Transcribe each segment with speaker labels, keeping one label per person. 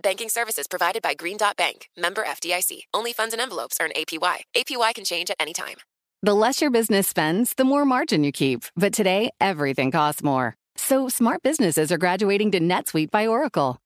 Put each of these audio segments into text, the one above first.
Speaker 1: Banking services provided by Green Dot Bank, member FDIC. Only funds and envelopes earn APY. APY can change at any time.
Speaker 2: The less your business spends, the more margin you keep. But today, everything costs more. So smart businesses are graduating to NetSuite by Oracle.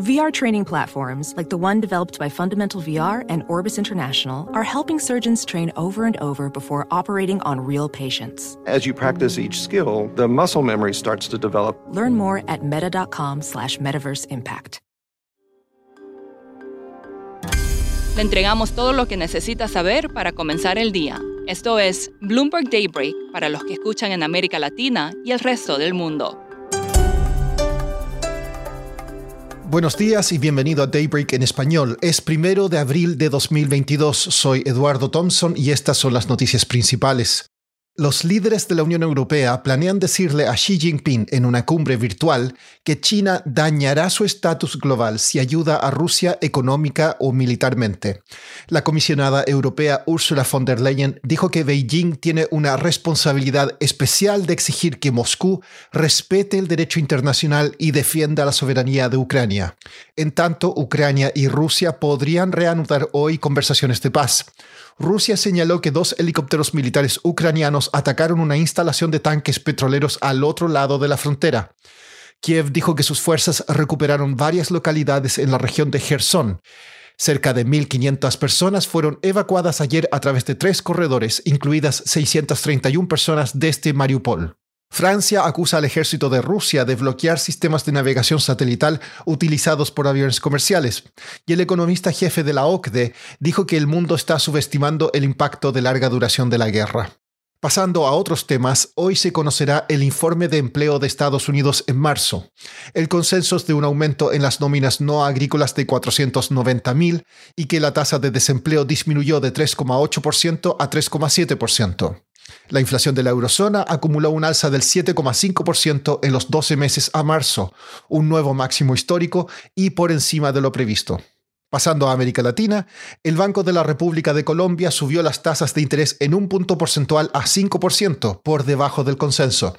Speaker 3: VR training platforms, like the one developed by Fundamental VR and Orbis International, are helping surgeons train over and over before operating on real patients.
Speaker 4: As you practice each skill, the muscle memory starts to develop.
Speaker 3: Learn more at meta.com slash metaverse impact.
Speaker 5: Le entregamos todo lo que necesita saber para comenzar el día. Esto es Bloomberg Daybreak para los que escuchan en América Latina y el resto del mundo.
Speaker 6: Buenos días y bienvenido a Daybreak en español. Es primero de abril de 2022. Soy Eduardo Thompson y estas son las noticias principales. Los líderes de la Unión Europea planean decirle a Xi Jinping en una cumbre virtual que China dañará su estatus global si ayuda a Rusia económica o militarmente. La comisionada europea Ursula von der Leyen dijo que Beijing tiene una responsabilidad especial de exigir que Moscú respete el derecho internacional y defienda la soberanía de Ucrania. En tanto, Ucrania y Rusia podrían reanudar hoy conversaciones de paz. Rusia señaló que dos helicópteros militares ucranianos atacaron una instalación de tanques petroleros al otro lado de la frontera. Kiev dijo que sus fuerzas recuperaron varias localidades en la región de Gerson. Cerca de 1.500 personas fueron evacuadas ayer a través de tres corredores, incluidas 631 personas desde Mariupol. Francia acusa al ejército de Rusia de bloquear sistemas de navegación satelital utilizados por aviones comerciales, y el economista jefe de la OCDE dijo que el mundo está subestimando el impacto de larga duración de la guerra. Pasando a otros temas, hoy se conocerá el informe de empleo de Estados Unidos en marzo. El consenso es de un aumento en las nóminas no agrícolas de 490.000 y que la tasa de desempleo disminuyó de 3,8% a 3,7%. La inflación de la eurozona acumuló un alza del 7,5% en los 12 meses a marzo, un nuevo máximo histórico y por encima de lo previsto. Pasando a América Latina, el Banco de la República de Colombia subió las tasas de interés en un punto porcentual a 5%, por debajo del consenso.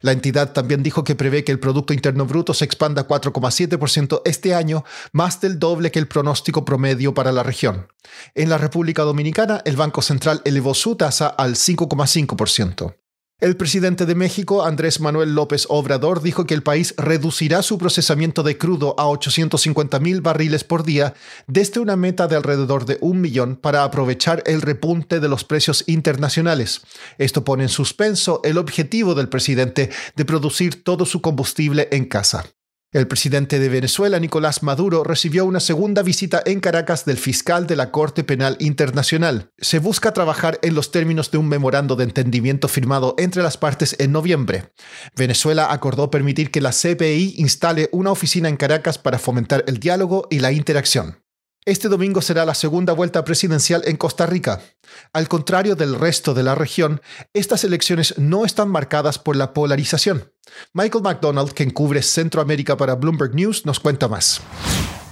Speaker 6: La entidad también dijo que prevé que el Producto Interno Bruto se expanda 4,7% este año, más del doble que el pronóstico promedio para la región. En la República Dominicana, el Banco Central elevó su tasa al 5,5%. El presidente de México, Andrés Manuel López Obrador, dijo que el país reducirá su procesamiento de crudo a 850 mil barriles por día desde una meta de alrededor de un millón para aprovechar el repunte de los precios internacionales. Esto pone en suspenso el objetivo del presidente de producir todo su combustible en casa. El presidente de Venezuela, Nicolás Maduro, recibió una segunda visita en Caracas del fiscal de la Corte Penal Internacional. Se busca trabajar en los términos de un memorando de entendimiento firmado entre las partes en noviembre. Venezuela acordó permitir que la CPI instale una oficina en Caracas para fomentar el diálogo y la interacción. Este domingo será la segunda vuelta presidencial en Costa Rica. Al contrario del resto de la región, estas elecciones no están marcadas por la polarización. Michael McDonald, quien cubre Centroamérica para Bloomberg News, nos cuenta más.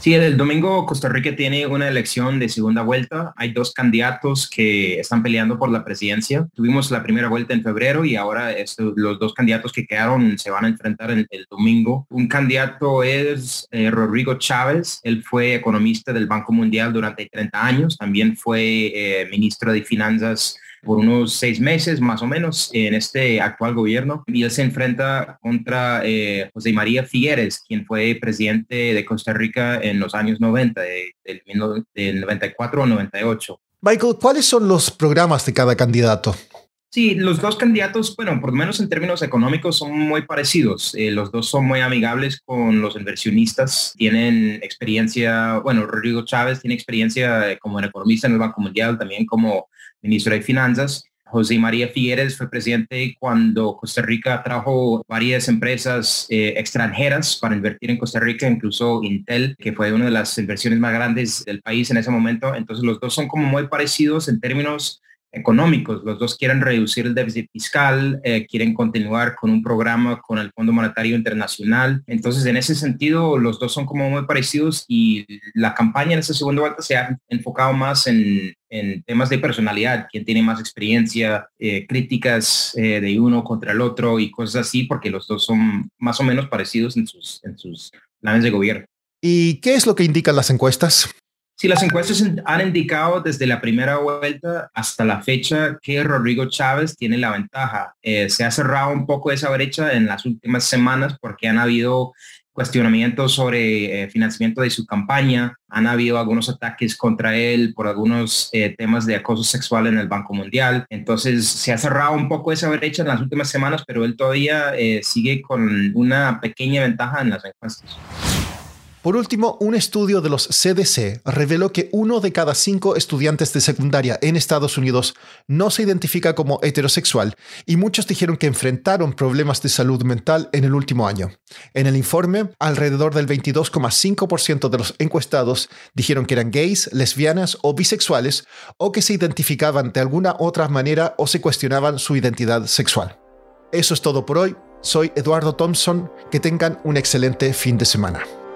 Speaker 7: Sí, el domingo Costa Rica tiene una elección de segunda vuelta. Hay dos candidatos que están peleando por la presidencia. Tuvimos la primera vuelta en febrero y ahora los dos candidatos que quedaron se van a enfrentar el, el domingo. Un candidato es eh, Rodrigo Chávez. Él fue economista del Banco Mundial durante 30 años. También fue eh, ministro de Finanzas por unos seis meses más o menos en este actual gobierno y él se enfrenta contra eh, José María Figueres, quien fue presidente de Costa Rica en los años 90, del, del 94 al 98.
Speaker 6: Michael, ¿cuáles son los programas de cada candidato?
Speaker 7: Sí, los dos candidatos, bueno, por lo menos en términos económicos son muy parecidos. Eh, los dos son muy amigables con los inversionistas, tienen experiencia, bueno, Rodrigo Chávez tiene experiencia eh, como economista en el Banco Mundial, también como ministro de Finanzas. José María Figueres fue presidente cuando Costa Rica trajo varias empresas eh, extranjeras para invertir en Costa Rica, incluso Intel, que fue una de las inversiones más grandes del país en ese momento. Entonces los dos son como muy parecidos en términos económicos. Los dos quieren reducir el déficit fiscal, eh, quieren continuar con un programa con el Fondo Monetario Internacional. Entonces, en ese sentido, los dos son como muy parecidos y la campaña en esta segunda vuelta se ha enfocado más en, temas de personalidad, quién tiene más experiencia, eh, críticas eh, de uno contra el otro y cosas así, porque los dos son más o menos parecidos en sus, en sus planes de gobierno.
Speaker 6: ¿Y qué es lo que indican las encuestas?
Speaker 7: Sí, las encuestas han indicado desde la primera vuelta hasta la fecha que Rodrigo Chávez tiene la ventaja. Eh, se ha cerrado un poco esa brecha en las últimas semanas porque han habido cuestionamientos sobre eh, financiamiento de su campaña, han habido algunos ataques contra él por algunos eh, temas de acoso sexual en el Banco Mundial. Entonces se ha cerrado un poco esa brecha en las últimas semanas, pero él todavía sigue con una pequeña ventaja en las encuestas.
Speaker 6: Por último, un estudio de los CDC reveló que uno de cada cinco estudiantes de secundaria en Estados Unidos no se identifica como heterosexual y muchos dijeron que enfrentaron problemas de salud mental en el último año. En el informe, alrededor del 22,5% de los encuestados dijeron que eran gays, lesbianas o bisexuales o que se identificaban de alguna otra manera o se cuestionaban su identidad sexual. Eso es todo por hoy. Soy Eduardo Thompson. Que tengan un excelente fin de semana.